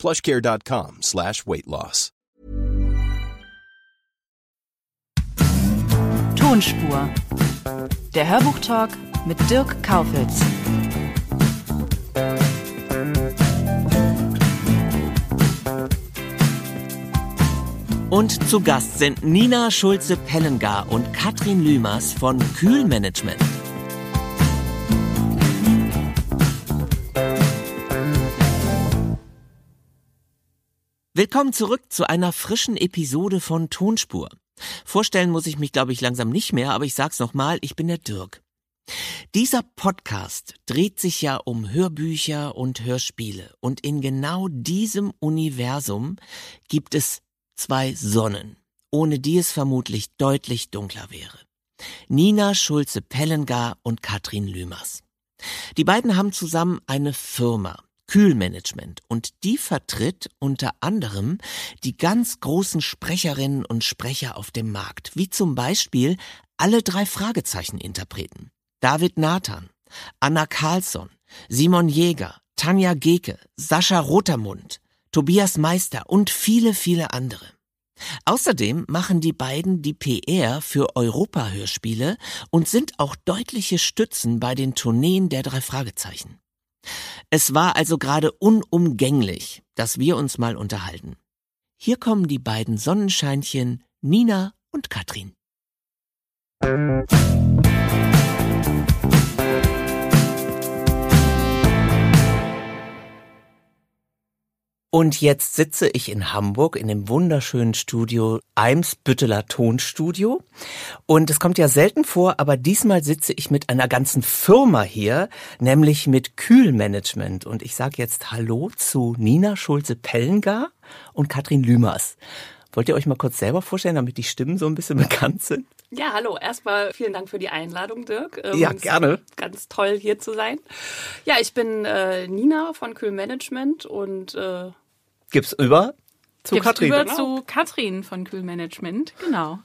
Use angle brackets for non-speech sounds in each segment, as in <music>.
plushcare.com slash weight loss. Tonspur. Der Hörbuchtalk mit Dirk Kaufitz. Und zu Gast sind Nina Schulze-Pellengar und Katrin Lümers von Kühlmanagement. Willkommen zurück zu einer frischen Episode von Tonspur. Vorstellen muss ich mich, glaube ich, langsam nicht mehr, aber ich sag's nochmal, ich bin der Dirk. Dieser Podcast dreht sich ja um Hörbücher und Hörspiele und in genau diesem Universum gibt es zwei Sonnen, ohne die es vermutlich deutlich dunkler wäre. Nina Schulze-Pellengar und Katrin Lümers. Die beiden haben zusammen eine Firma, Kühlmanagement und die vertritt unter anderem die ganz großen Sprecherinnen und Sprecher auf dem Markt, wie zum Beispiel alle drei Fragezeichen-Interpreten. David Nathan, Anna Carlsson, Simon Jäger, Tanja Geke, Sascha Rotermund, Tobias Meister und viele, viele andere. Außerdem machen die beiden die PR für Europa-Hörspiele und sind auch deutliche Stützen bei den Tourneen der drei Fragezeichen. Es war also gerade unumgänglich, dass wir uns mal unterhalten. Hier kommen die beiden Sonnenscheinchen Nina und Katrin. Und jetzt sitze ich in Hamburg in dem wunderschönen Studio Eimsbütteler Tonstudio. Und es kommt ja selten vor, aber diesmal sitze ich mit einer ganzen Firma hier, nämlich mit Kühlmanagement. Und ich sage jetzt Hallo zu Nina Schulze-Pellengar und Katrin Lümers. Wollt ihr euch mal kurz selber vorstellen, damit die Stimmen so ein bisschen <laughs> bekannt sind? Ja, hallo. Erstmal vielen Dank für die Einladung, Dirk. Ähm, ja, gerne. Ganz toll, hier zu sein. Ja, ich bin äh, Nina von Kühlmanagement und äh, gibt's über zu gibt's Katrin. Über genau. zu Katrin von Kühlmanagement, genau.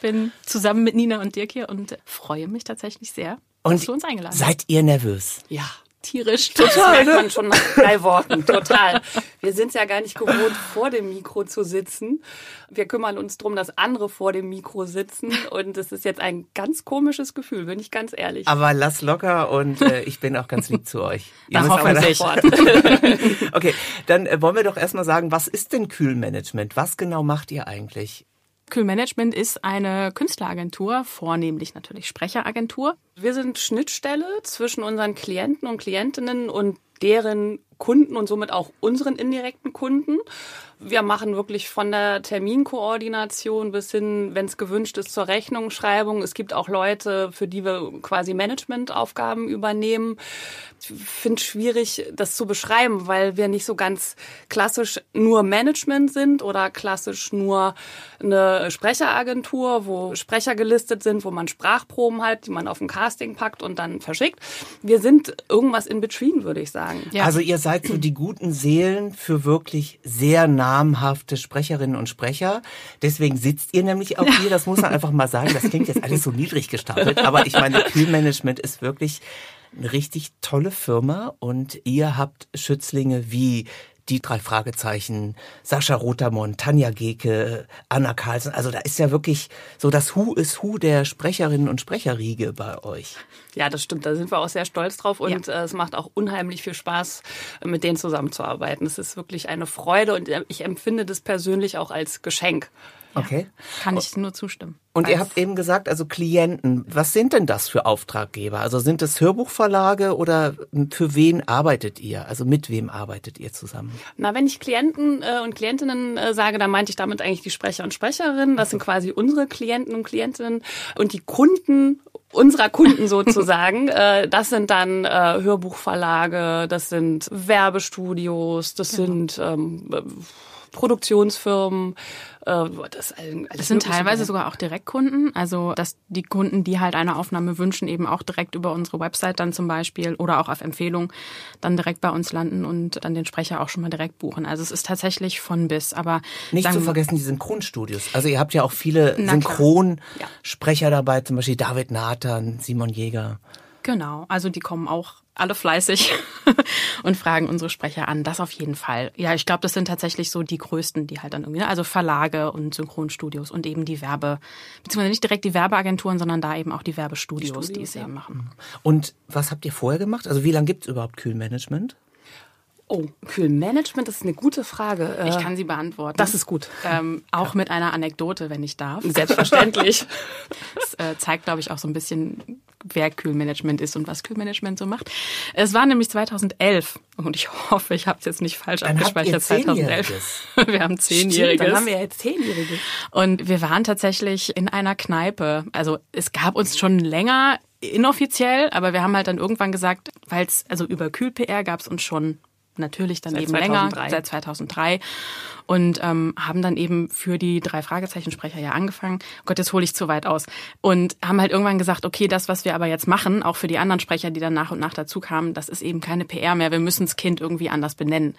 Bin zusammen mit Nina und Dirk hier und freue mich tatsächlich sehr, und dass du uns eingeladen hast. Seid ihr nervös? Ja tierisch. Total. Das merkt man schon nach drei Worten. Total. Wir sind es ja gar nicht gewohnt, vor dem Mikro zu sitzen. Wir kümmern uns darum, dass andere vor dem Mikro sitzen. Und es ist jetzt ein ganz komisches Gefühl, bin ich ganz ehrlich. Aber lass locker und äh, ich bin auch ganz lieb zu euch. Ihr hoffentlich. <laughs> okay, dann äh, wollen wir doch erstmal sagen, was ist denn Kühlmanagement? Was genau macht ihr eigentlich? Kühlmanagement ist eine Künstleragentur, vornehmlich natürlich Sprecheragentur. Wir sind Schnittstelle zwischen unseren Klienten und Klientinnen und deren Kunden und somit auch unseren indirekten Kunden. Wir machen wirklich von der Terminkoordination bis hin, wenn es gewünscht ist, zur Rechnungsschreibung. Es gibt auch Leute, für die wir quasi Managementaufgaben übernehmen. Ich finde es schwierig, das zu beschreiben, weil wir nicht so ganz klassisch nur Management sind oder klassisch nur eine Sprecheragentur, wo Sprecher gelistet sind, wo man Sprachproben hat, die man auf ein Casting packt und dann verschickt. Wir sind irgendwas in between, würde ich sagen. Ja. Also ihr seid so die guten Seelen für wirklich sehr namhafte Sprecherinnen und Sprecher. Deswegen sitzt ihr nämlich auch hier. Das muss man <laughs> einfach mal sagen. Das klingt jetzt alles so niedrig gestapelt. Aber ich meine, Kühlmanagement ist wirklich eine richtig tolle Firma und ihr habt Schützlinge wie die drei Fragezeichen, Sascha Rotermund, Tanja Geke, Anna Carlsen. Also da ist ja wirklich so das Who is Who der Sprecherinnen und Sprecherriege bei euch. Ja, das stimmt. Da sind wir auch sehr stolz drauf und ja. Äh, es macht auch unheimlich viel Spaß, mit denen zusammenzuarbeiten. Es ist wirklich eine Freude und ich empfinde das persönlich auch als Geschenk. Okay. Kann ich nur zustimmen. Und ihr habt eben gesagt, also Klienten, was sind denn das für Auftraggeber? Also sind es Hörbuchverlage oder für wen arbeitet ihr? Also mit wem arbeitet ihr zusammen? Na, wenn ich Klienten äh, und Klientinnen äh, sage, dann meinte ich damit eigentlich die Sprecher und Sprecherinnen. Das sind quasi unsere Klienten und Klientinnen. Und die Kunden unserer Kunden <laughs> sozusagen. äh, das sind dann Hörbuchverlage, das sind Werbestudios, das genau. sind ähm, Produktionsfirmen. Äh, das, das sind teilweise sogar auch Direktkunden. Also dass die Kunden, die halt eine Aufnahme wünschen, eben auch direkt über unsere Website dann zum Beispiel oder auch auf Empfehlung dann direkt bei uns landen und dann den Sprecher auch schon mal direkt buchen. Also es ist tatsächlich von bis. Aber nicht sagen, zu vergessen die Synchronstudios. Also ihr habt ja auch viele Synchronsprecher ja. dabei, zum Beispiel David Nathan, Simon Jäger. Genau, also die kommen auch alle fleißig <laughs> und fragen unsere Sprecher an. Das auf jeden Fall. Ja, ich glaube, das sind tatsächlich so die größten, die halt dann irgendwie, ne, also Verlage und Synchronstudios und eben die Werbe, beziehungsweise nicht direkt die Werbeagenturen, sondern da eben auch die Werbestudios, die, die es ja. eben machen. Und was habt ihr vorher gemacht? Also wie lange gibt es überhaupt Kühlmanagement? Oh, Kühlmanagement, das ist eine gute Frage. Ich kann sie beantworten. Das ist gut. Ähm, auch ja. mit einer Anekdote, wenn ich darf. Selbstverständlich. <laughs> das äh, zeigt, glaube ich, auch so ein bisschen, wer Kühlmanagement ist und was Kühlmanagement so macht. Es war nämlich 2011 und ich hoffe, ich habe es jetzt nicht falsch dann abgespeichert. 2011. <laughs> wir haben zehnjähriges. Stimmt, dann haben wir jetzt zehnjähriges. Und wir waren tatsächlich in einer Kneipe. Also es gab uns schon länger inoffiziell, aber wir haben halt dann irgendwann gesagt, weil es also über Kühl-PR gab es uns schon natürlich dann seit eben 2003. länger, seit 2003 und ähm, haben dann eben für die drei Fragezeichensprecher ja angefangen. Oh Gott, jetzt hole ich zu weit aus. Und haben halt irgendwann gesagt, okay, das, was wir aber jetzt machen, auch für die anderen Sprecher, die dann nach und nach dazu kamen, das ist eben keine PR mehr. Wir müssen das Kind irgendwie anders benennen.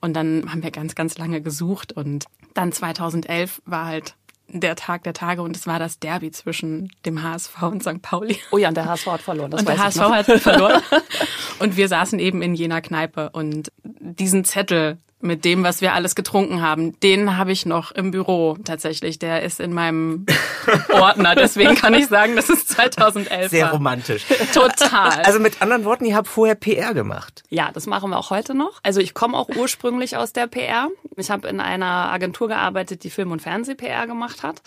Und dann haben wir ganz, ganz lange gesucht und dann 2011 war halt der Tag der Tage und es war das Derby zwischen dem HSV und St. Pauli. Oh ja, und der HSV hat verloren. Das und der HSV hat verloren. <laughs> und wir saßen eben in jener Kneipe und diesen Zettel mit dem, was wir alles getrunken haben. Den habe ich noch im Büro tatsächlich. Der ist in meinem <laughs> Ordner. Deswegen kann ich sagen, das ist 2011. Sehr romantisch. Total. Also mit anderen Worten, ihr habt vorher PR gemacht. Ja, das machen wir auch heute noch. Also ich komme auch ursprünglich aus der PR. Ich habe in einer Agentur gearbeitet, die Film- und Fernseh-PR gemacht hat.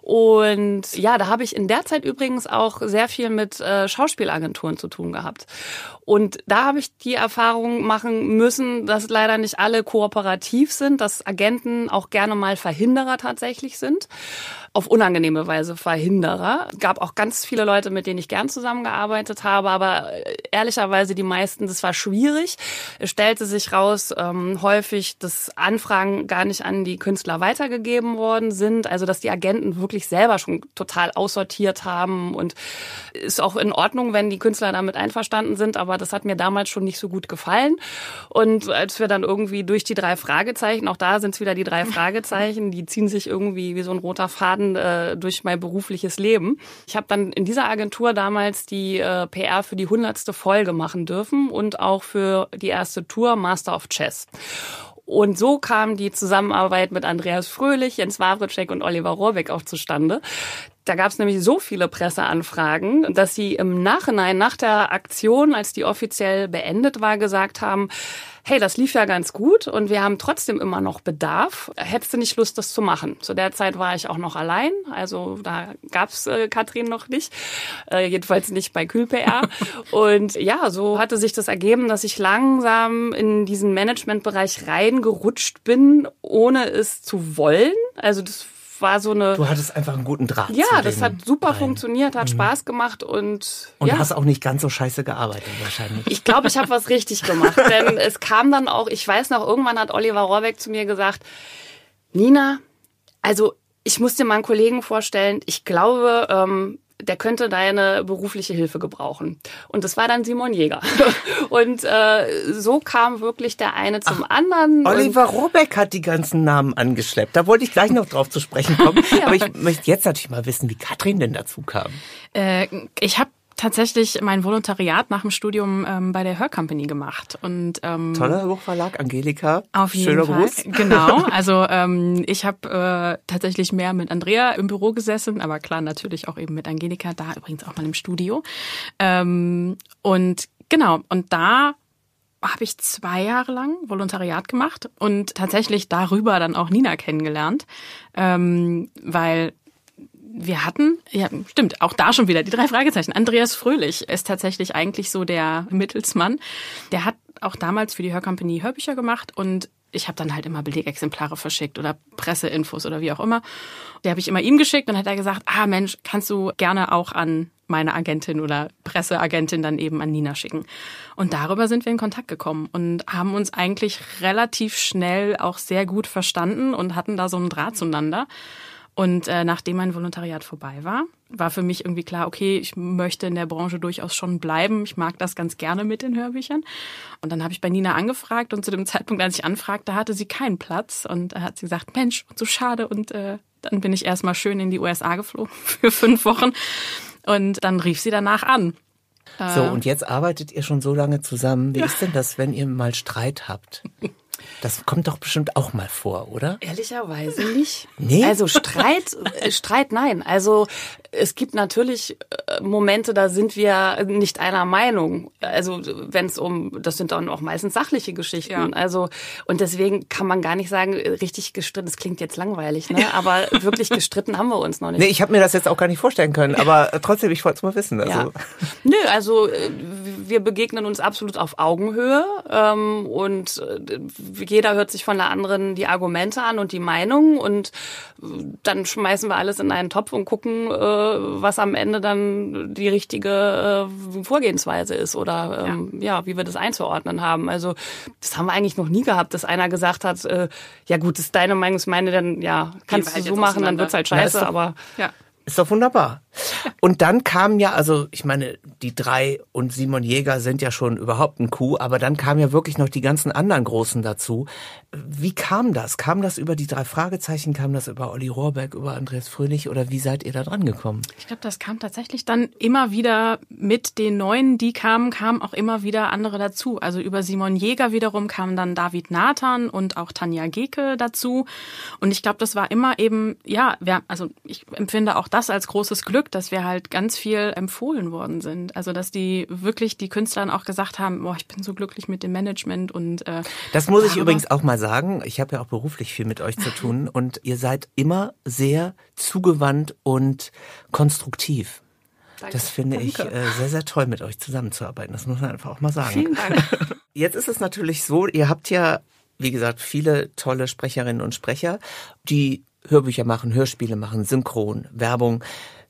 Und ja, da habe ich in der Zeit übrigens auch sehr viel mit äh, Schauspielagenturen zu tun gehabt. Und da habe ich die Erfahrung machen müssen, dass leider nicht alle kooperativ sind, dass Agenten auch gerne mal Verhinderer tatsächlich sind auf unangenehme Weise Verhinderer. Gab auch ganz viele Leute, mit denen ich gern zusammengearbeitet habe, aber äh, ehrlicherweise die meisten, das war schwierig. Es stellte sich raus, ähm, häufig, dass Anfragen gar nicht an die Künstler weitergegeben worden sind, also dass die Agenten wirklich selber schon total aussortiert haben und ist auch in Ordnung, wenn die Künstler damit einverstanden sind, aber das hat mir damals schon nicht so gut gefallen. Und als wir dann irgendwie durch die drei Fragezeichen, auch da sind es wieder die drei Fragezeichen, die ziehen sich irgendwie wie so ein roter Faden Faden äh, durch mein berufliches Leben. Ich habe dann in dieser Agentur damals die äh, PR für die hundertste Folge machen dürfen und auch für die erste Tour Master of Chess. Und so kam die Zusammenarbeit mit Andreas Fröhlich, Jens Wawritschek und Oliver Rohrbeck auch zustande. Da gab es nämlich so viele Presseanfragen, dass sie im Nachhinein nach der Aktion, als die offiziell beendet war, gesagt haben, hey, das lief ja ganz gut und wir haben trotzdem immer noch Bedarf. Hättest du nicht Lust, das zu machen? Zu der Zeit war ich auch noch allein, also da gab's äh, Katrin noch nicht, äh, jedenfalls nicht bei KühlPR. <laughs> und ja, so hatte sich das ergeben, dass ich langsam in diesen Managementbereich reingerutscht bin, ohne es zu wollen. Also das war so eine. Du hattest einfach einen guten Draht. Ja, das hat super rein. funktioniert, hat mhm. Spaß gemacht und. Und ja. hast auch nicht ganz so scheiße gearbeitet wahrscheinlich. Ich glaube, ich habe was richtig gemacht, <laughs> denn es kam dann auch. Ich weiß noch, irgendwann hat Oliver Rohrbeck zu mir gesagt: Nina, also ich muss dir mal einen Kollegen vorstellen. Ich glaube, ähm, der könnte deine berufliche Hilfe gebrauchen. Und das war dann Simon Jäger. <laughs> Und äh, so kam wirklich der eine zum Ach, anderen. Oliver Robeck hat die ganzen Namen angeschleppt. Da wollte ich gleich noch drauf zu sprechen kommen. ja. <laughs> Aber ich möchte jetzt natürlich mal wissen, wie Katrin denn dazu kam. Äh, ich habe tatsächlich mein Volontariat nach dem Studium ähm, bei der Hör Company gemacht. Und, ähm, Toller Buchverlag, Angelika. Auf jeden Schöner Fall. Gruß. <laughs> Genau. <laughs> Also ähm, ich habe äh, tatsächlich mehr mit Andrea im Büro gesessen, aber klar natürlich auch eben mit Angelika, da übrigens auch mal im Studio. Ähm, und genau, und da habe ich zwei Jahre lang Volontariat gemacht und tatsächlich darüber dann auch Nina kennengelernt, ähm, weil wir hatten, ja, stimmt, auch da schon wieder die drei Fragezeichen. Andreas Fröhlich ist tatsächlich eigentlich so der Mittelsmann. Der hat auch damals für die Hörcompany Hörbücher gemacht und ich habe dann halt immer Belegexemplare verschickt oder Presseinfos oder wie auch immer. Die habe ich immer ihm geschickt und hat er gesagt, ah Mensch, kannst du gerne auch an meine Agentin oder Presseagentin dann eben an Nina schicken. Und darüber sind wir in Kontakt gekommen und haben uns eigentlich relativ schnell auch sehr gut verstanden und hatten da so einen Draht zueinander. Und äh, nachdem mein Volontariat vorbei war, war für mich irgendwie klar, okay, ich möchte in der Branche durchaus schon bleiben. Ich mag das ganz gerne mit den Hörbüchern. Und dann habe ich bei Nina angefragt und zu dem Zeitpunkt, als ich anfragte, hatte sie keinen Platz. Und da hat sie gesagt, Mensch, so schade. Und äh, dann bin ich erstmal schön in die USA geflogen <laughs> für fünf Wochen. Und dann rief sie danach an. So, und jetzt arbeitet ihr schon so lange zusammen. Wie ja. ist denn das, wenn ihr mal Streit habt? <laughs> Das kommt doch bestimmt auch mal vor, oder? Ehrlicherweise nicht. Nee? Also Streit, äh, Streit nein. Also es gibt natürlich äh, Momente, da sind wir nicht einer Meinung. Also wenn es um, das sind dann auch meistens sachliche Geschichten. Ja. Also und deswegen kann man gar nicht sagen, äh, richtig gestritten. Das klingt jetzt langweilig, ne? Aber wirklich gestritten haben wir uns noch nicht. Nee, ich habe mir das jetzt auch gar nicht vorstellen können. Aber trotzdem, ich wollte es mal wissen. Also. Ja. Nö, also wir begegnen uns absolut auf Augenhöhe ähm, und jeder hört sich von der anderen die Argumente an und die Meinung und dann schmeißen wir alles in einen Topf und gucken, äh, was am Ende dann die richtige äh, Vorgehensweise ist oder ähm, ja. ja. wie wir das einzuordnen haben. Also das haben wir eigentlich noch nie gehabt, dass einer gesagt hat, äh, ja gut, das ist deine Meinung, ist meine, dann ja, kannst du halt so machen, dann wird's halt scheiße, doch, aber ja. Ist doch wunderbar. Und dann kam ja, also ich meine, die drei und Simon Jäger sind ja schon überhaupt ein Coup, aber dann kamen ja wirklich noch die ganzen anderen Großen dazu. Wie kam das? Kam das über die drei Fragezeichen? Kam das über Olli Rohrbeck, über Andreas Fröhlich oder wie seid ihr da dran gekommen? Ich glaube, das kam tatsächlich dann immer wieder mit den Neuen, die kamen, kamen auch immer wieder andere dazu. Also über Simon Jäger wiederum kam dann David Nathan und auch Tanja Geke dazu. Und ich glaube, das war immer eben, ja, also ich empfinde auch das als großes Glück, dass wir halt ganz viel empfohlen worden sind. Also dass die wirklich die Künstler auch gesagt haben, boah, ich bin so glücklich mit dem Management und äh, das muss ich übrigens auch mal sagen. Ich habe ja auch beruflich viel mit euch zu tun <laughs> und ihr seid immer sehr zugewandt und konstruktiv. Danke. Das finde Danke. ich äh, sehr, sehr toll, mit euch zusammenzuarbeiten. Das muss man einfach auch mal sagen. Vielen Dank. <laughs> Jetzt ist es natürlich so, ihr habt ja, wie gesagt, viele tolle Sprecherinnen und Sprecher, die Hörbücher machen, Hörspiele machen, Synchron, Werbung.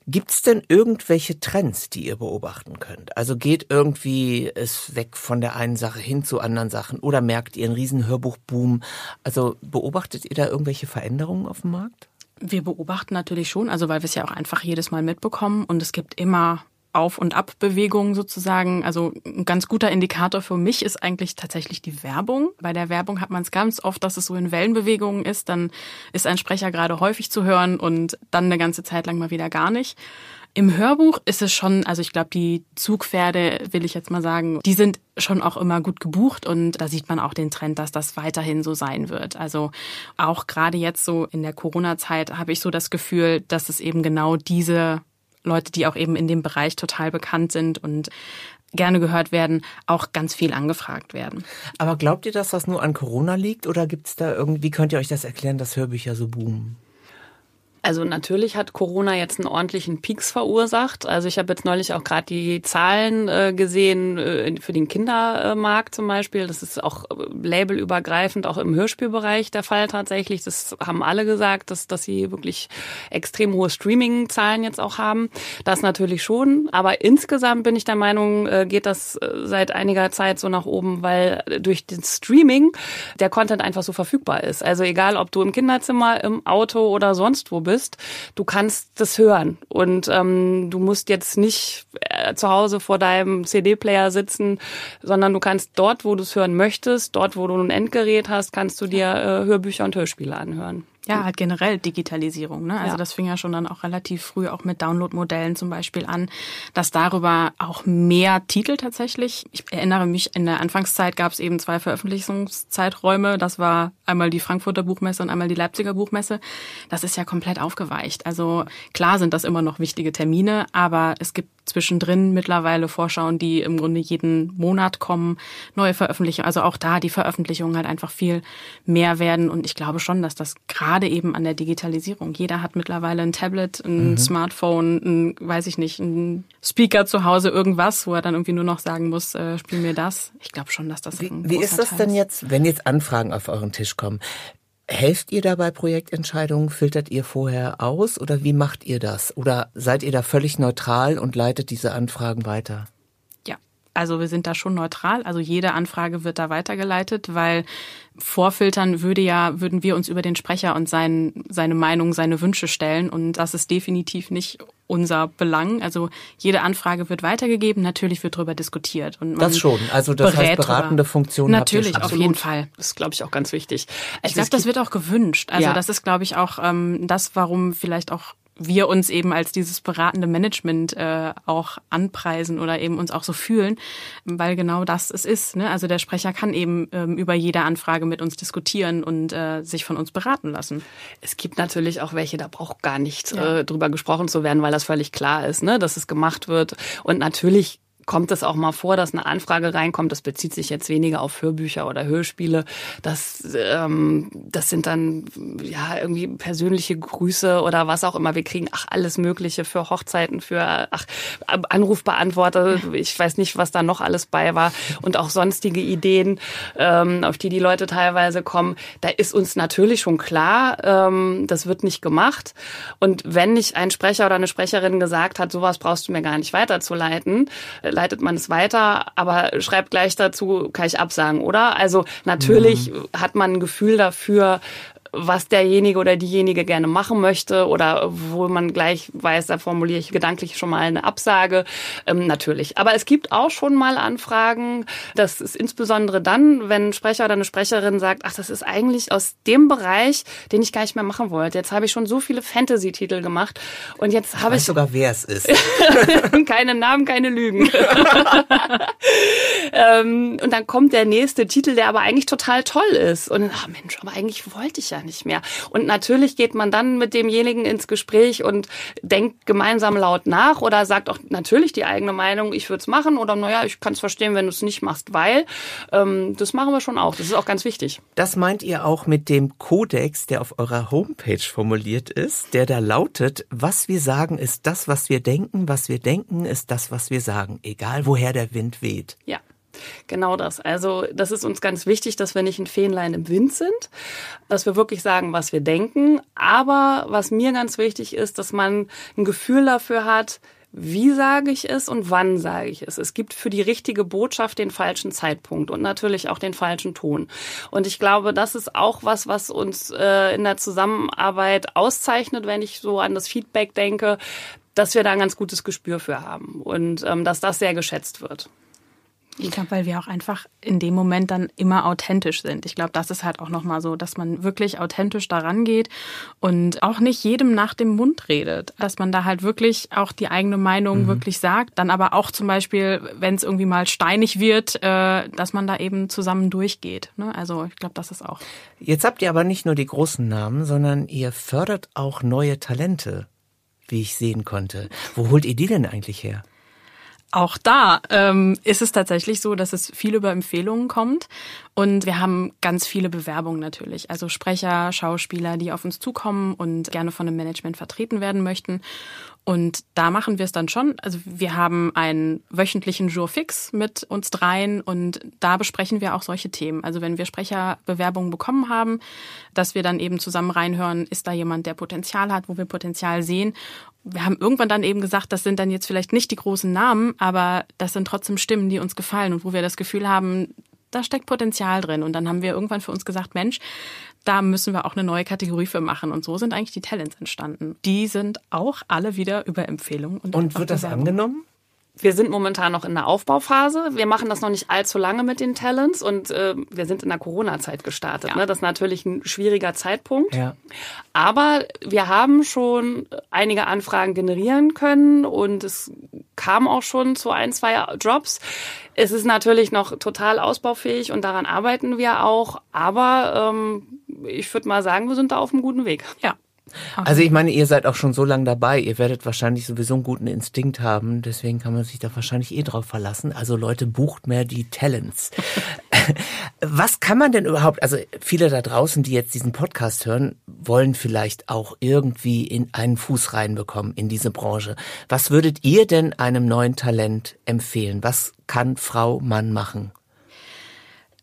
Gibt's denn irgendwelche Trends, die ihr beobachten könnt? Also geht irgendwie es weg von der einen Sache hin zu anderen Sachen oder merkt ihr einen riesen Hörbuchboom? Also beobachtet ihr da irgendwelche Veränderungen auf dem Markt? Wir beobachten natürlich schon, also weil wir es ja auch einfach jedes Mal mitbekommen und es gibt immer auf- und Abbewegung sozusagen. Also ein ganz guter Indikator für mich ist eigentlich tatsächlich die Werbung. Bei der Werbung hat man es ganz oft, dass es so in Wellenbewegungen ist. Dann ist ein Sprecher gerade häufig zu hören und dann eine ganze Zeit lang mal wieder gar nicht. Im Hörbuch ist es schon, also ich glaube, die Zugpferde, will ich jetzt mal sagen, die sind schon auch immer gut gebucht und da sieht man auch den Trend, dass das weiterhin so sein wird. Also auch gerade jetzt so in der Corona-Zeit habe ich so das Gefühl, dass es eben genau diese Leute, die auch eben in dem Bereich total bekannt sind und gerne gehört werden, auch ganz viel angefragt werden. Aber glaubt ihr, dass das nur an Corona liegt oder gibt es da irgendwie, könnt ihr euch das erklären, dass Hörbücher so boomen? Also natürlich hat Corona jetzt einen ordentlichen Peaks verursacht. Also ich habe jetzt neulich auch gerade die Zahlen äh, gesehen äh, für den Kindermarkt zum Beispiel. Das ist auch äh, labelübergreifend, auch im Hörspielbereich der Fall tatsächlich. Das haben alle gesagt, dass, dass sie wirklich extrem hohe Streaming-Zahlen jetzt auch haben. Das natürlich schon. Aber insgesamt bin ich der Meinung, äh, geht das äh, seit einiger Zeit so nach oben, weil durch den Streaming der Content einfach so verfügbar ist. Also egal, ob du im Kinderzimmer, im Auto oder sonst wo bist, bist, du kannst das hören und ähm, du musst jetzt nicht äh, zu Hause vor deinem CD-Player sitzen, sondern du kannst dort, wo du es hören möchtest, dort, wo du ein Endgerät hast, kannst du dir äh, Hörbücher und Hörspiele anhören. Ja, halt generell Digitalisierung. Ne? Also ja. das fing ja schon dann auch relativ früh auch mit Downloadmodellen zum Beispiel an, dass darüber auch mehr Titel tatsächlich. Ich erinnere mich, in der Anfangszeit gab es eben zwei Veröffentlichungszeiträume. Das war einmal die Frankfurter Buchmesse und einmal die Leipziger Buchmesse. Das ist ja komplett aufgeweicht. Also klar sind das immer noch wichtige Termine, aber es gibt zwischendrin mittlerweile Vorschauen, die im Grunde jeden Monat kommen, neue Veröffentlichungen. Also auch da die Veröffentlichungen halt einfach viel mehr werden. Und ich glaube schon, dass das gerade eben an der Digitalisierung, jeder hat mittlerweile ein Tablet, ein mhm. Smartphone, ein, weiß ich nicht, ein Speaker zu Hause, irgendwas, wo er dann irgendwie nur noch sagen muss, äh, spiel mir das. Ich glaube schon, dass das Wie, wie ist das denn jetzt, wenn jetzt Anfragen auf euren Tisch kommen? Helft ihr dabei Projektentscheidungen? Filtert ihr vorher aus oder wie macht ihr das? Oder seid ihr da völlig neutral und leitet diese Anfragen weiter? Also wir sind da schon neutral. Also jede Anfrage wird da weitergeleitet, weil vorfiltern würde ja, würden wir uns über den Sprecher und sein, seine Meinung, seine Wünsche stellen. Und das ist definitiv nicht unser Belang. Also jede Anfrage wird weitergegeben. Natürlich wird darüber diskutiert. Und das schon. Also das heißt beratende Funktion. Natürlich, auf jeden Fall. Das ist, glaube ich, auch ganz wichtig. Ich also glaube, das wird auch gewünscht. Also ja. das ist, glaube ich, auch ähm, das, warum vielleicht auch wir uns eben als dieses beratende Management äh, auch anpreisen oder eben uns auch so fühlen, weil genau das es ist. Ne? Also der Sprecher kann eben ähm, über jede Anfrage mit uns diskutieren und äh, sich von uns beraten lassen. Es gibt natürlich auch welche, da braucht gar nicht ja. äh, drüber gesprochen zu werden, weil das völlig klar ist, ne? dass es gemacht wird. Und natürlich kommt es auch mal vor, dass eine Anfrage reinkommt. Das bezieht sich jetzt weniger auf Hörbücher oder Hörspiele. Das, ähm, das sind dann ja irgendwie persönliche Grüße oder was auch immer. Wir kriegen ach alles Mögliche für Hochzeiten, für ach Anrufbeantworter. Ich weiß nicht, was da noch alles bei war und auch sonstige Ideen, ähm, auf die die Leute teilweise kommen. Da ist uns natürlich schon klar, ähm, das wird nicht gemacht. Und wenn nicht ein Sprecher oder eine Sprecherin gesagt hat, sowas brauchst du mir gar nicht weiterzuleiten leitet man es weiter, aber schreibt gleich dazu, kann ich absagen, oder? Also natürlich mhm. hat man ein Gefühl dafür, was derjenige oder diejenige gerne machen möchte oder wo man gleich weiß, da formuliere ich gedanklich schon mal eine Absage. Ähm, natürlich. Aber es gibt auch schon mal Anfragen. Das ist insbesondere dann, wenn ein Sprecher oder eine Sprecherin sagt, ach, das ist eigentlich aus dem Bereich, den ich gar nicht mehr machen wollte. Jetzt habe ich schon so viele Fantasy-Titel gemacht und jetzt habe ich... Weiß sogar, wer es ist. <laughs> keine Namen, keine Lügen. <laughs> ähm, und dann kommt der nächste Titel, der aber eigentlich total toll ist. Und ach Mensch, aber eigentlich wollte ich ja nicht mehr. Und natürlich geht man dann mit demjenigen ins Gespräch und denkt gemeinsam laut nach oder sagt auch natürlich die eigene Meinung, ich würde es machen oder naja, ich kann es verstehen, wenn du es nicht machst, weil ähm, das machen wir schon auch. Das ist auch ganz wichtig. Das meint ihr auch mit dem Kodex, der auf eurer Homepage formuliert ist, der da lautet, was wir sagen ist das, was wir denken, was wir denken ist das, was wir sagen, egal woher der Wind weht. Ja. Genau das. Also das ist uns ganz wichtig, dass wir nicht ein Fähnlein im Wind sind, dass wir wirklich sagen, was wir denken. Aber was mir ganz wichtig ist, dass man ein Gefühl dafür hat, wie sage ich es und wann sage ich es. Es gibt für die richtige Botschaft den falschen Zeitpunkt und natürlich auch den falschen Ton. Und ich glaube, das ist auch was, was uns äh, in der Zusammenarbeit auszeichnet, wenn ich so an das Feedback denke, dass wir da ein ganz gutes Gespür für haben und ähm, dass das sehr geschätzt wird. Ich glaube, weil wir auch einfach in dem Moment dann immer authentisch sind. Ich glaube, das ist halt auch nochmal so, dass man wirklich authentisch daran geht und auch nicht jedem nach dem Mund redet. Dass man da halt wirklich auch die eigene Meinung mhm. wirklich sagt. Dann aber auch zum Beispiel, wenn es irgendwie mal steinig wird, äh, dass man da eben zusammen durchgeht. Ne? Also ich glaube, das ist auch. Jetzt habt ihr aber nicht nur die großen Namen, sondern ihr fördert auch neue Talente, wie ich sehen konnte. Wo holt ihr die denn eigentlich her? Auch da ähm, ist es tatsächlich so, dass es viel über Empfehlungen kommt. Und wir haben ganz viele Bewerbungen natürlich. Also Sprecher, Schauspieler, die auf uns zukommen und gerne von einem Management vertreten werden möchten. Und da machen wir es dann schon. Also wir haben einen wöchentlichen Jour fix mit uns dreien und da besprechen wir auch solche Themen. Also wenn wir Sprecherbewerbungen bekommen haben, dass wir dann eben zusammen reinhören, ist da jemand, der Potenzial hat, wo wir Potenzial sehen. Wir haben irgendwann dann eben gesagt, das sind dann jetzt vielleicht nicht die großen Namen, aber das sind trotzdem Stimmen, die uns gefallen und wo wir das Gefühl haben, da steckt Potenzial drin. Und dann haben wir irgendwann für uns gesagt, Mensch, da müssen wir auch eine neue Kategorie für machen. Und so sind eigentlich die Talents entstanden. Die sind auch alle wieder über Empfehlungen. Und, und wird das angenommen? Wir sind momentan noch in der Aufbauphase. Wir machen das noch nicht allzu lange mit den Talents und äh, wir sind in der Corona-Zeit gestartet. Ja. Ne? Das ist natürlich ein schwieriger Zeitpunkt. Ja. Aber wir haben schon einige Anfragen generieren können und es kam auch schon zu ein, zwei Drops. Es ist natürlich noch total ausbaufähig und daran arbeiten wir auch. Aber ähm, ich würde mal sagen, wir sind da auf einem guten Weg. Ja. Also ich meine, ihr seid auch schon so lange dabei, ihr werdet wahrscheinlich sowieso einen guten Instinkt haben, deswegen kann man sich da wahrscheinlich eh drauf verlassen. Also Leute, bucht mehr die Talents. <laughs> Was kann man denn überhaupt, also viele da draußen, die jetzt diesen Podcast hören, wollen vielleicht auch irgendwie in einen Fuß reinbekommen in diese Branche. Was würdet ihr denn einem neuen Talent empfehlen? Was kann Frau, Mann machen?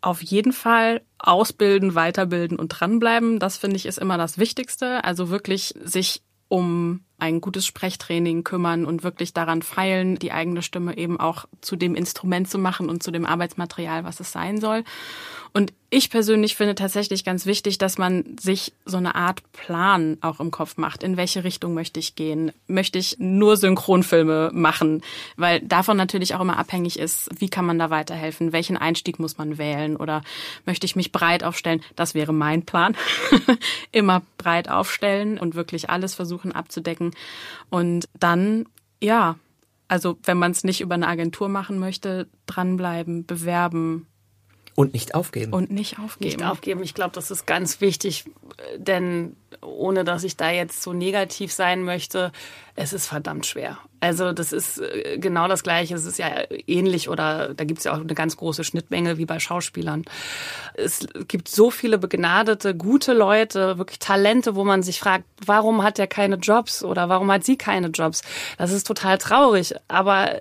Auf jeden Fall ausbilden, weiterbilden und dranbleiben. Das finde ich ist immer das Wichtigste. Also wirklich sich um ein gutes Sprechtraining kümmern und wirklich daran feilen, die eigene Stimme eben auch zu dem Instrument zu machen und zu dem Arbeitsmaterial, was es sein soll. Und ich persönlich finde tatsächlich ganz wichtig, dass man sich so eine Art Plan auch im Kopf macht. In welche Richtung möchte ich gehen? Möchte ich nur Synchronfilme machen? Weil davon natürlich auch immer abhängig ist, wie kann man da weiterhelfen? Welchen Einstieg muss man wählen? Oder möchte ich mich breit aufstellen? Das wäre mein Plan. <laughs> immer breit aufstellen und wirklich alles versuchen abzudecken. Und dann, ja, also wenn man es nicht über eine Agentur machen möchte, dranbleiben, bewerben, und nicht aufgeben. Und nicht aufgeben. Nicht aufgeben. Ich glaube, das ist ganz wichtig, denn ohne dass ich da jetzt so negativ sein möchte, es ist verdammt schwer. Also das ist äh, genau das Gleiche. Es ist ja ähnlich oder da gibt es ja auch eine ganz große Schnittmenge wie bei Schauspielern. Es gibt so viele begnadete, gute Leute, wirklich Talente, wo man sich fragt, warum hat er keine Jobs oder warum hat sie keine Jobs? Das ist total traurig. Aber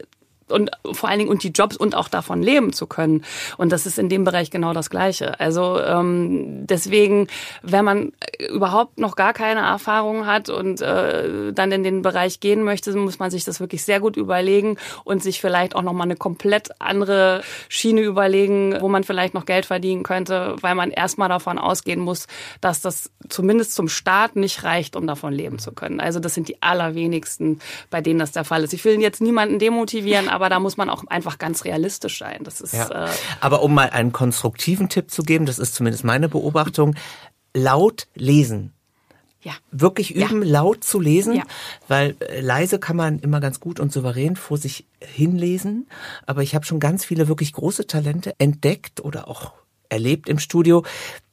und vor allen Dingen und die Jobs und auch davon leben zu können. Und das ist in dem Bereich genau das Gleiche. Also ähm, deswegen, wenn man überhaupt noch gar keine Erfahrung hat und äh, dann in den Bereich gehen möchte, muss man sich das wirklich sehr gut überlegen und sich vielleicht auch noch mal eine komplett andere Schiene überlegen, wo man vielleicht noch Geld verdienen könnte, weil man erstmal davon ausgehen muss, dass das zumindest zum Start nicht reicht, um davon leben zu können. Also das sind die allerwenigsten, bei denen das der Fall ist. Ich will jetzt niemanden demotivieren, aber da muss man auch einfach ganz realistisch sein. Das ist. Ja. Äh aber um mal einen konstruktiven Tipp zu geben, das ist zumindest meine Beobachtung: laut lesen. Ja. Wirklich üben, ja. laut zu lesen, ja. weil äh, leise kann man immer ganz gut und souverän vor sich hinlesen. Aber ich habe schon ganz viele wirklich große Talente entdeckt oder auch erlebt im Studio,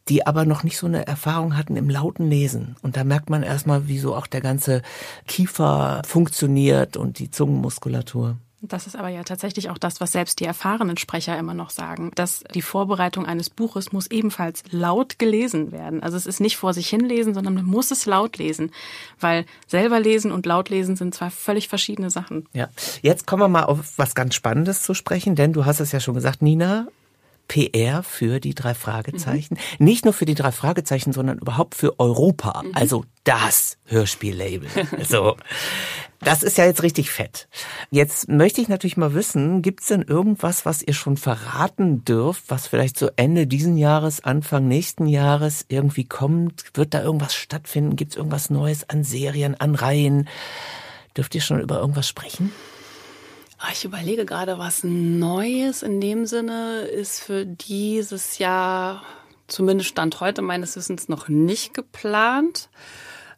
die aber noch nicht so eine Erfahrung hatten im lauten Lesen. Und da merkt man erstmal, wie so auch der ganze Kiefer funktioniert und die Zungenmuskulatur. Das ist aber ja tatsächlich auch das, was selbst die erfahrenen Sprecher immer noch sagen, dass die Vorbereitung eines Buches muss ebenfalls laut gelesen werden. Also es ist nicht vor sich hinlesen, sondern man muss es laut lesen, weil selber lesen und laut lesen sind zwei völlig verschiedene Sachen. Ja, jetzt kommen wir mal auf was ganz Spannendes zu sprechen, denn du hast es ja schon gesagt, Nina, PR für die drei Fragezeichen. Mhm. Nicht nur für die drei Fragezeichen, sondern überhaupt für Europa. Mhm. Also das Hörspiellabel. <laughs> so. Das ist ja jetzt richtig fett. Jetzt möchte ich natürlich mal wissen, gibt es denn irgendwas, was ihr schon verraten dürft, was vielleicht so Ende diesen Jahres, Anfang nächsten Jahres irgendwie kommt? Wird da irgendwas stattfinden? Gibt es irgendwas Neues an Serien, an Reihen? Dürft ihr schon über irgendwas sprechen? Ah, ich überlege gerade, was Neues in dem Sinne ist für dieses Jahr, zumindest Stand heute meines Wissens, noch nicht geplant.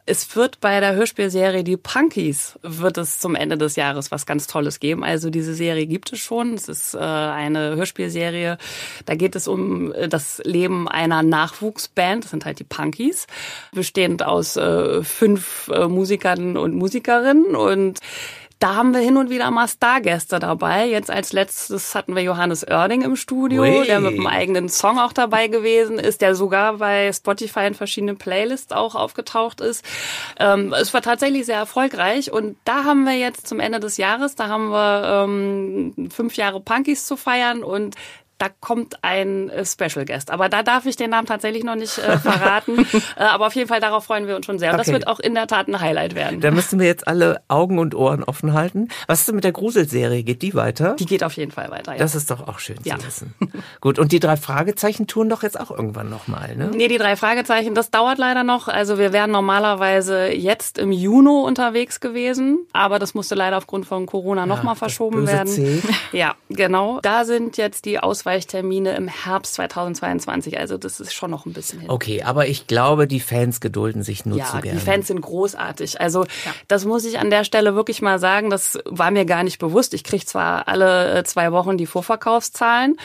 Es wird bei der Hörspielserie Die Punkies wird es zum Ende des Jahres was ganz Tolles geben. Also diese Serie gibt es schon. Es ist äh, eine Hörspielserie. Da geht es um äh, das Leben einer Nachwuchsband. Das sind halt die Punkies, bestehend aus äh, fünf Musikern und Musikerinnen und da haben wir hin und wieder mal Stargäste dabei. Jetzt als letztes hatten wir Johannes Oerding im Studio, Ui. der mit einem eigenen Song auch dabei gewesen ist, der sogar bei Spotify in verschiedenen Playlists auch aufgetaucht ist. Ähm, es war tatsächlich sehr erfolgreich und da haben wir jetzt zum Ende des Jahres, da haben wir ähm, fünf Jahre Punkies zu feiern und da kommt ein äh, Special Guest. Aber da darf ich den Namen tatsächlich noch nicht äh, verraten. <laughs> äh, aber auf jeden Fall darauf freuen wir uns schon sehr. Und okay. das wird auch in der Tat ein Highlight werden. Da müssen wir jetzt alle Augen und Ohren offen halten. Was ist denn mit der Gruselserie? Geht die weiter? Die geht auf jeden Fall weiter, ja. Das ist doch auch schön ja. zu wissen. <laughs> Gut, und die drei Fragezeichen touren doch jetzt auch irgendwann nochmal, ne? Nee, die drei Fragezeichen, das dauert leider noch. Also wir wären normalerweise jetzt im Juni unterwegs gewesen, aber das musste leider aufgrund von Corona ja, nochmal verschoben werden. C. <laughs> Ja, genau. Da sind jetzt die Auswahl Ausweichtermine im Herbst 2022. Also das ist schon noch ein bisschen hin. Okay, aber ich glaube, die Fans gedulden sich nur ja, zu gerne. Die Fans sind großartig. Also ja. das muss ich an der Stelle wirklich mal sagen. Das war mir gar nicht bewusst. Ich kriege zwar alle äh, zwei Wochen die Vorverkaufszahlen.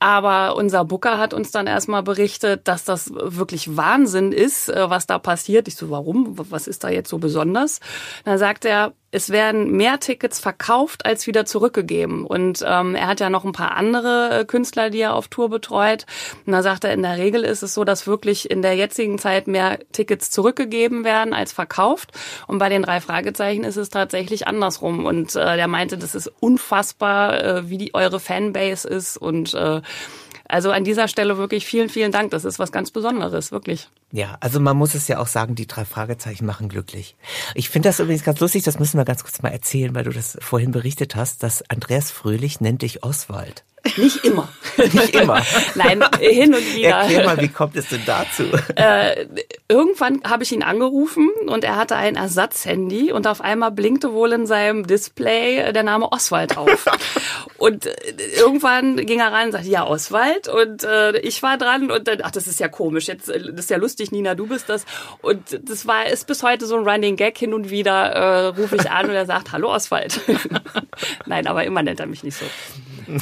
Aber unser Booker hat uns dann erstmal berichtet, dass das wirklich Wahnsinn ist, äh, was da passiert. Ich so, warum? Was ist da jetzt so besonders? Dann sagt er, es werden mehr Tickets verkauft als wieder zurückgegeben. Und ähm, er hat ja noch ein paar andere äh, Künstler, die er auf Tour betreut. Und da sagt er, in der Regel ist es so, dass wirklich in der jetzigen Zeit mehr Tickets zurückgegeben werden als verkauft. Und bei den drei Fragezeichen ist es tatsächlich andersrum. Und äh, der meinte, das ist unfassbar, äh, wie die eure Fanbase ist und äh, Also an dieser Stelle wirklich vielen, vielen Dank. Das ist was ganz Besonderes, wirklich. Ja, also man muss es ja auch sagen, die drei Fragezeichen machen glücklich. Ich finde das übrigens ganz lustig, das müssen wir ganz kurz mal erzählen, weil du das vorhin berichtet hast, dass Andreas Fröhlich nennt dich Oswald. Nicht immer. <laughs> Nicht immer. Nein, hin und wieder. Erklär mal, wie kommt es denn dazu? Äh, irgendwann habe ich ihn angerufen und er hatte ein Ersatzhandy und auf einmal blinkte wohl in seinem Display der Name Oswald auf. <laughs> und äh, irgendwann ging er rein und sagte, ja, Oswald. Und äh, ich war dran und dann, ach, das ist ja komisch. Jetzt, äh, das ist ja lustig, Nina, du bist das. Und das war, ist bis heute so ein Running Gag. Hin und wieder äh, rufe ich an und er sagt, hallo Oswald. <laughs> Nein, aber immer nennt er mich nicht so. <laughs>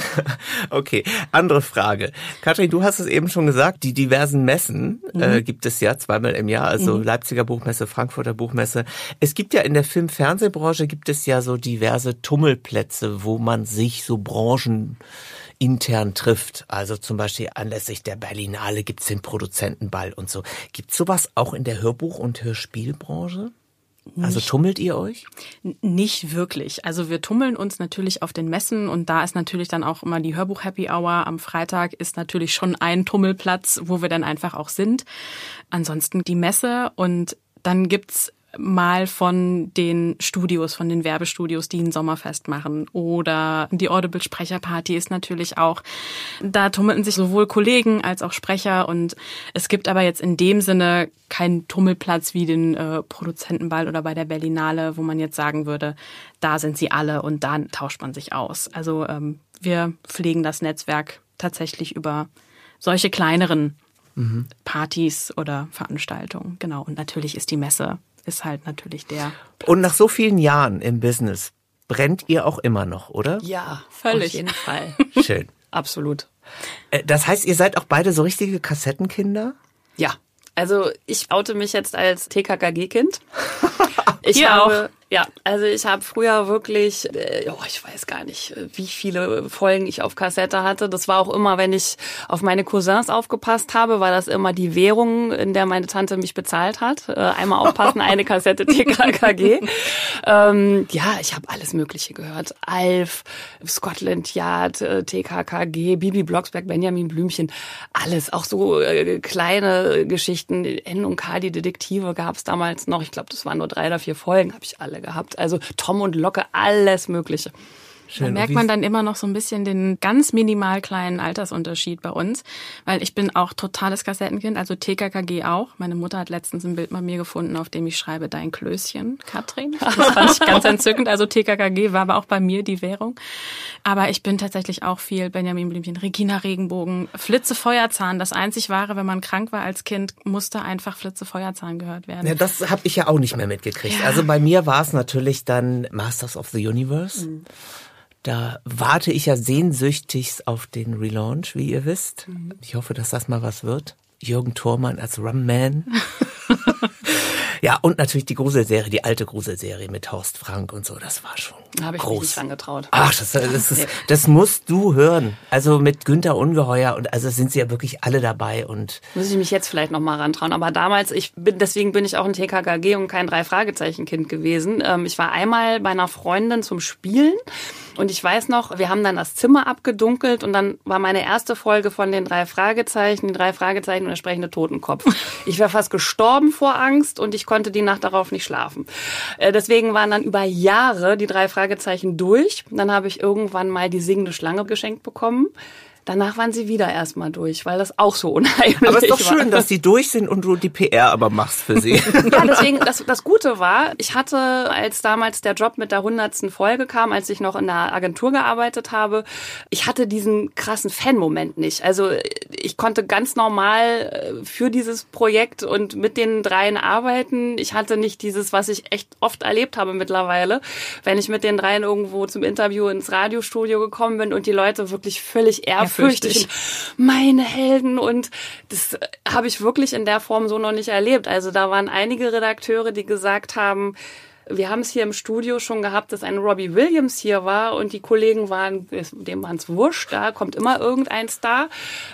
Okay, andere Frage. Katrin, du hast es eben schon gesagt, die diversen Messen mhm. äh, gibt es ja zweimal im Jahr, also mhm. Leipziger Buchmesse, Frankfurter Buchmesse. Es gibt ja in der Film-Fernsehbranche gibt es ja so diverse Tummelplätze, wo man sich so Branchen intern trifft. Also zum Beispiel anlässlich der Berlinale gibt's den Produzentenball und so. Gibt's sowas auch in der Hörbuch- und Hörspielbranche? Also tummelt ihr euch? Nicht wirklich. Also wir tummeln uns natürlich auf den Messen und da ist natürlich dann auch immer die Hörbuch Happy Hour am Freitag ist natürlich schon ein Tummelplatz, wo wir dann einfach auch sind. Ansonsten die Messe und dann gibt's mal von den Studios, von den Werbestudios, die ein Sommerfest machen. Oder die Audible Sprecherparty ist natürlich auch, da tummeln sich sowohl Kollegen als auch Sprecher und es gibt aber jetzt in dem Sinne keinen Tummelplatz wie den äh, Produzentenball oder bei der Berlinale, wo man jetzt sagen würde, da sind sie alle und da tauscht man sich aus. Also ähm, wir pflegen das Netzwerk tatsächlich über solche kleineren mhm. Partys oder Veranstaltungen. Genau. Und natürlich ist die Messe ist halt natürlich der. Platz. Und nach so vielen Jahren im Business brennt ihr auch immer noch, oder? Ja, völlig. Auf jeden Fall. Schön. Absolut. Äh, das heißt, ihr seid auch beide so richtige Kassettenkinder? Ja. Also ich oute mich jetzt als TKKG-Kind. <laughs> Ich Hier habe, auch. Ja, also ich habe früher wirklich, äh, oh, ich weiß gar nicht, äh, wie viele Folgen ich auf Kassette hatte. Das war auch immer, wenn ich auf meine Cousins aufgepasst habe, war das immer die Währung, in der meine Tante mich bezahlt hat. Äh, einmal aufpassen, eine <laughs> Kassette TKKG. ähm, ja, ich habe alles Mögliche gehört. Alf, Scotland Yard, äh, TKKG, Bibi Blocksberg, Benjamin Blümchen, alles. Auch so äh, kleine Geschichten, N und K, die Detektive gab es damals noch. Ich glaube, das waren nur drei oder vier Folgen, habe ich alle alle gehabt. Also Tom und Locke, alles Mögliche. Schön. Da merkt man dann immer noch so ein bisschen den ganz minimal kleinen Altersunterschied bei uns, weil ich bin auch totales Kassettenkind, also TKKG auch. Meine Mutter hat letztens ein Bild bei mir gefunden, auf dem ich schreibe Dein Klößchen, Katrin. Das fand ich ganz entzückend. Also TKKG war aber auch bei mir die Währung. Aber ich bin tatsächlich auch viel Benjamin Blümchen, Regina Regenbogen, Flitze Feuerzahn. Das einzig wahre, wenn man krank war als Kind, musste einfach Flitze Feuerzahn gehört werden. Ja, das habe ich ja auch nicht mehr mitgekriegt. Ja. Also bei mir war es natürlich dann Masters of the Universe. Mhm. Da warte ich ja sehnsüchtig auf den Relaunch, wie ihr wisst. Mhm. Ich hoffe, dass das mal was wird. Jürgen Thormann als Rumman. <laughs> Ja, und natürlich die Gruselserie, die alte Gruselserie mit Horst Frank und so, das war schon Habe ich groß. mich nicht dran getraut. Ach, das, das, <laughs> ist, das musst du hören. Also mit Günther Ungeheuer und also sind sie ja wirklich alle dabei und muss ich mich jetzt vielleicht noch mal rantrauen. Aber damals, ich bin deswegen bin ich auch ein TKKG und kein drei Fragezeichen Kind gewesen. Ähm, ich war einmal bei einer Freundin zum Spielen und ich weiß noch, wir haben dann das Zimmer abgedunkelt und dann war meine erste Folge von den drei Fragezeichen, die drei Fragezeichen und der sprechende Totenkopf. <laughs> Ich wäre fast gestorben vor Angst und ich konnte die Nacht darauf nicht schlafen. Äh, deswegen waren dann über Jahre die drei Fragezeichen durch. Dann habe ich irgendwann mal die singende Schlange geschenkt bekommen. Danach waren sie wieder erstmal durch, weil das auch so <laughs> unheimlich war. Aber es ist doch schön, dass sie durch sind und du die PR aber machst für sie. <laughs> ja, deswegen, das, das Gute war, ich hatte, als damals der Job mit der hundertsten Folge kam, als ich noch in der Agentur gearbeitet habe, ich hatte diesen krassen Fan-Moment nicht. Also ich konnte ganz normal äh, für dieses Projekt und mit den dreien arbeiten. Ich hatte nicht dieses, was ich echt oft erlebt habe mittlerweile, wenn ich mit den dreien irgendwo zum Interview ins Radiostudio gekommen bin und die Leute wirklich völlig ehrfürchtig fürchtig. Meine Helden und das habe ich wirklich in der Form so noch nicht erlebt. Also da waren einige Redakteure, die gesagt haben, wir haben es hier im Studio schon gehabt, dass ein Robbie Williams hier war und die Kollegen waren, dem waren es wurscht, da kommt immer irgendein Star.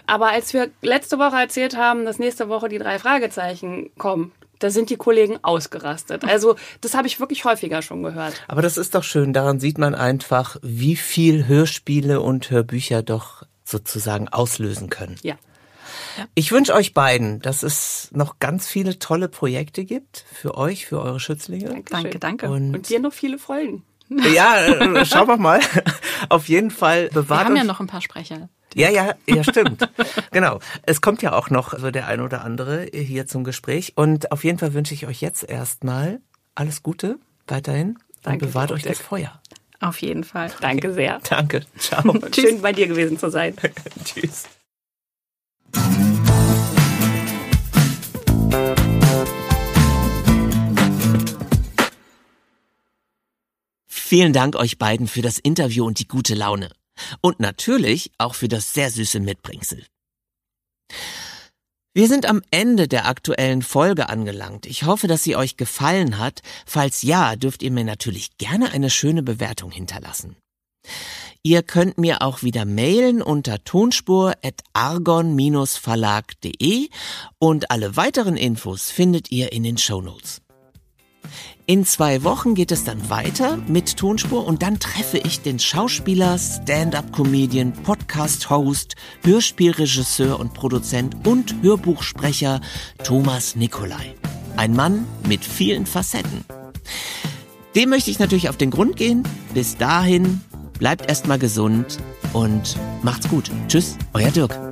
Aber als wir letzte Woche erzählt haben, dass nächste Woche die drei Fragezeichen kommen, da sind die Kollegen ausgerastet. <laughs> Also das habe ich wirklich häufiger schon gehört. Aber das ist doch schön, daran sieht man einfach, wie viel Hörspiele und Hörbücher doch sozusagen auslösen können. Ja. Ich wünsche euch beiden, dass es noch ganz viele tolle Projekte gibt für euch, für eure Schützlinge. Dankeschön. Danke, danke. Und- Und, dir noch viele Folgen. <laughs> Ja, äh, schauen wir mal. <laughs> Auf jeden Fall Wir bewahrt haben ja noch ein paar Sprecher. Ja, ja, ja, stimmt. <laughs> genau. Es kommt ja auch noch so der ein oder andere hier zum Gespräch. Und auf jeden Fall wünsche ich euch jetzt erstmal alles Gute weiterhin Danke und bewahrt euch das. Feuer. Auf jeden Fall. Danke sehr. Danke. Ciao. Schön bei dir gewesen zu sein. Tschüss. Vielen Dank euch beiden für das Interview und die gute Laune. Und natürlich auch für das sehr süße Mitbringsel. Wir sind am Ende der aktuellen Folge angelangt. Ich hoffe, dass sie euch gefallen hat. Falls ja, dürft ihr mir natürlich gerne eine schöne Bewertung hinterlassen. Ihr könnt mir auch wieder mailen unter tonspur.argon-verlag.de und alle weiteren Infos findet ihr in den Shownotes. In zwei Wochen geht es dann weiter mit Tonspur und dann treffe ich den Schauspieler, Stand-up-Comedian, Podcast-Host, Hörspielregisseur und Produzent und Hörbuchsprecher Thomas Nikolai. Ein Mann mit vielen Facetten. Dem möchte ich natürlich auf den Grund gehen. Bis dahin, bleibt erstmal gesund und macht's gut. Tschüss, euer Dirk.